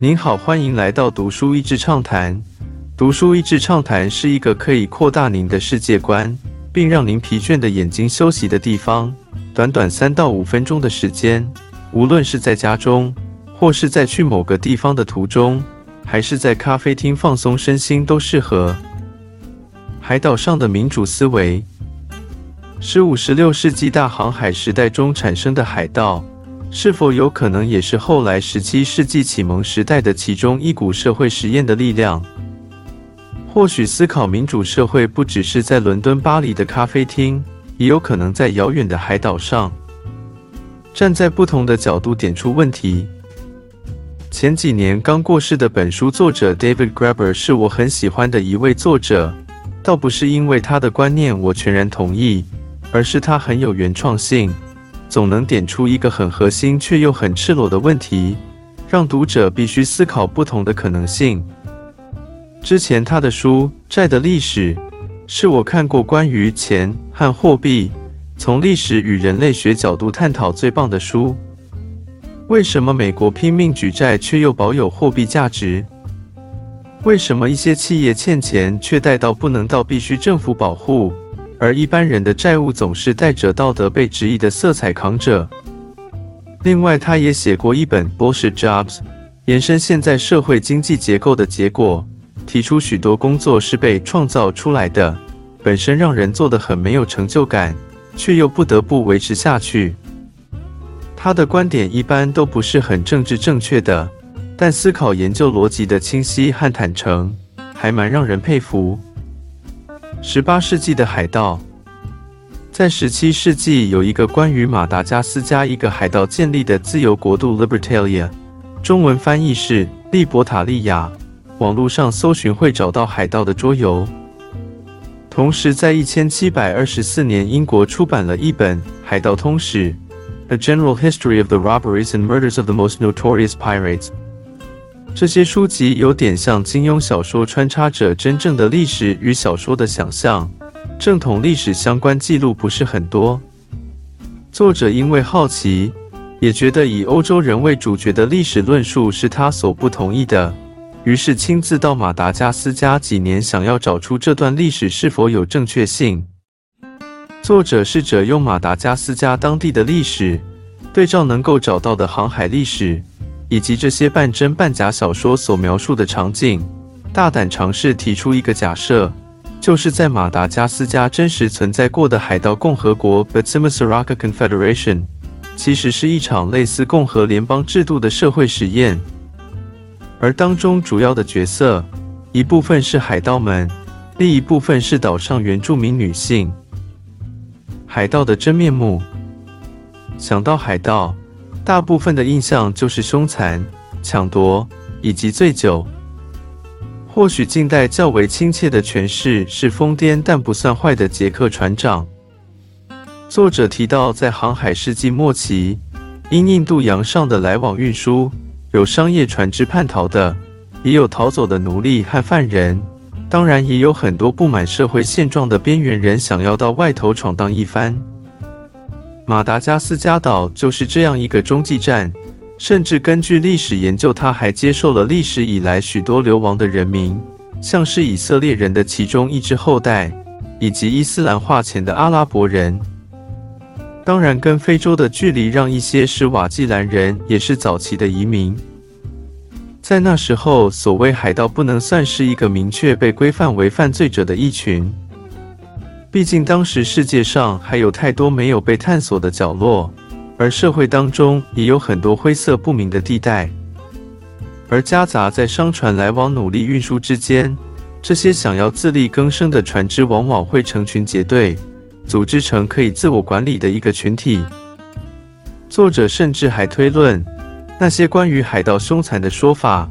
您好，欢迎来到读书益智畅谈。读书益智畅谈是一个可以扩大您的世界观，并让您疲倦的眼睛休息的地方。短短三到五分钟的时间，无论是在家中，或是在去某个地方的途中，还是在咖啡厅放松身心，都适合。海岛上的民主思维。十五、十六世纪大航海时代中产生的海盗，是否有可能也是后来十七世纪启蒙时代的其中一股社会实验的力量？或许思考民主社会不只是在伦敦、巴黎的咖啡厅，也有可能在遥远的海岛上，站在不同的角度点出问题。前几年刚过世的本书作者 David Graeber 是我很喜欢的一位作者，倒不是因为他的观念我全然同意。而是他很有原创性，总能点出一个很核心却又很赤裸的问题，让读者必须思考不同的可能性。之前他的书《债的历史》是我看过关于钱和货币从历史与人类学角度探讨最棒的书。为什么美国拼命举债却又保有货币价值？为什么一些企业欠钱却贷到不能到必须政府保护？而一般人的债务总是带着道德被质疑的色彩扛着。另外，他也写过一本《Bullshit Jobs》，延伸现在社会经济结构的结果，提出许多工作是被创造出来的，本身让人做得很没有成就感，却又不得不维持下去。他的观点一般都不是很政治正确的，但思考研究逻辑的清晰和坦诚，还蛮让人佩服。十八世纪的海盗，在十七世纪有一个关于马达加斯加一个海盗建立的自由国度 Libertalia，中文翻译是利伯塔利亚。网络上搜寻会找到海盗的桌游。同时，在一千七百二十四年，英国出版了一本《海盗通史》（A General History of the Robberies and Murders of the Most Notorious Pirates）。这些书籍有点像金庸小说，穿插着真正的历史与小说的想象。正统历史相关记录不是很多。作者因为好奇，也觉得以欧洲人为主角的历史论述是他所不同意的，于是亲自到马达加斯加几年，想要找出这段历史是否有正确性。作者试着用马达加斯加当地的历史，对照能够找到的航海历史。以及这些半真半假小说所描述的场景，大胆尝试提出一个假设，就是在马达加斯加真实存在过的海盗共和国 （Batsimisaraka Confederation） 其实是一场类似共和联邦制度的社会实验，而当中主要的角色，一部分是海盗们，另一部分是岛上原住民女性。海盗的真面目，想到海盗。大部分的印象就是凶残、抢夺以及醉酒。或许近代较为亲切的诠释是疯癫但不算坏的杰克船长。作者提到，在航海世纪末期，因印度洋上的来往运输，有商业船只叛逃的，也有逃走的奴隶和犯人，当然也有很多不满社会现状的边缘人想要到外头闯荡一番。马达加斯加岛就是这样一个中继站，甚至根据历史研究，它还接受了历史以来许多流亡的人民，像是以色列人的其中一支后代，以及伊斯兰化前的阿拉伯人。当然，跟非洲的距离让一些是瓦季兰人也是早期的移民。在那时候，所谓海盗不能算是一个明确被规范为犯罪者的一群。毕竟，当时世界上还有太多没有被探索的角落，而社会当中也有很多灰色不明的地带。而夹杂在商船来往、努力运输之间，这些想要自力更生的船只，往往会成群结队，组织成可以自我管理的一个群体。作者甚至还推论，那些关于海盗凶残的说法，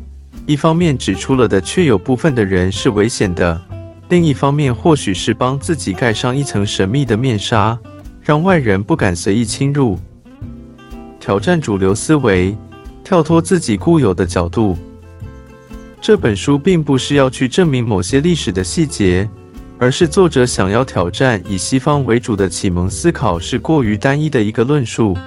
一方面指出了的，确有部分的人是危险的。另一方面，或许是帮自己盖上一层神秘的面纱，让外人不敢随意侵入，挑战主流思维，跳脱自己固有的角度。这本书并不是要去证明某些历史的细节，而是作者想要挑战以西方为主的启蒙思考是过于单一的一个论述。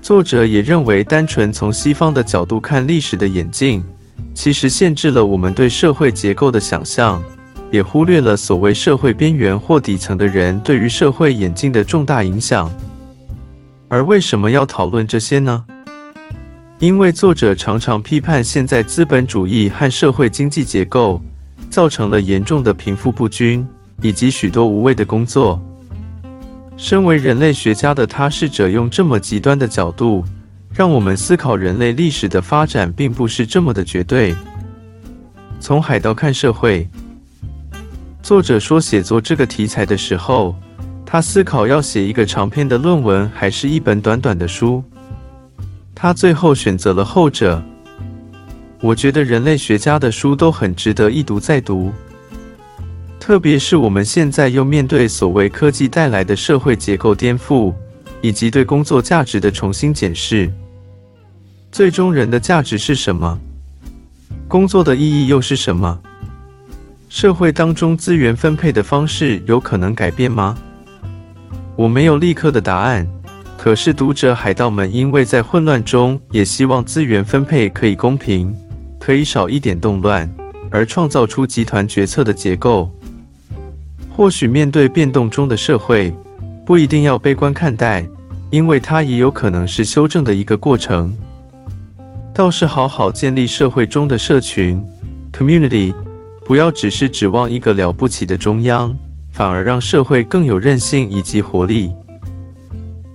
作者也认为，单纯从西方的角度看历史的演进，其实限制了我们对社会结构的想象，也忽略了所谓社会边缘或底层的人对于社会演进的重大影响。而为什么要讨论这些呢？因为作者常常批判现在资本主义和社会经济结构，造成了严重的贫富不均，以及许多无谓的工作。身为人类学家的他，试着用这么极端的角度，让我们思考人类历史的发展并不是这么的绝对。从海盗看社会，作者说，写作这个题材的时候，他思考要写一个长篇的论文，还是一本短短的书。他最后选择了后者。我觉得人类学家的书都很值得一读再读。特别是我们现在又面对所谓科技带来的社会结构颠覆，以及对工作价值的重新检视。最终，人的价值是什么？工作的意义又是什么？社会当中资源分配的方式有可能改变吗？我没有立刻的答案。可是，读者海盗们因为在混乱中，也希望资源分配可以公平，可以少一点动乱，而创造出集团决策的结构。或许面对变动中的社会，不一定要悲观看待，因为它也有可能是修正的一个过程。倒是好好建立社会中的社群 （community），不要只是指望一个了不起的中央，反而让社会更有韧性以及活力。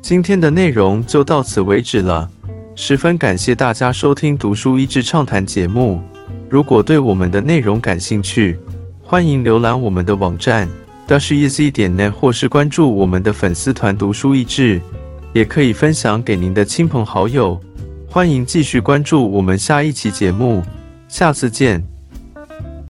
今天的内容就到此为止了，十分感谢大家收听《读书益智畅谈》节目。如果对我们的内容感兴趣，欢迎浏览我们的网站。d a s h e z 点 net 或是关注我们的粉丝团“读书益智”，也可以分享给您的亲朋好友。欢迎继续关注我们下一期节目，下次见。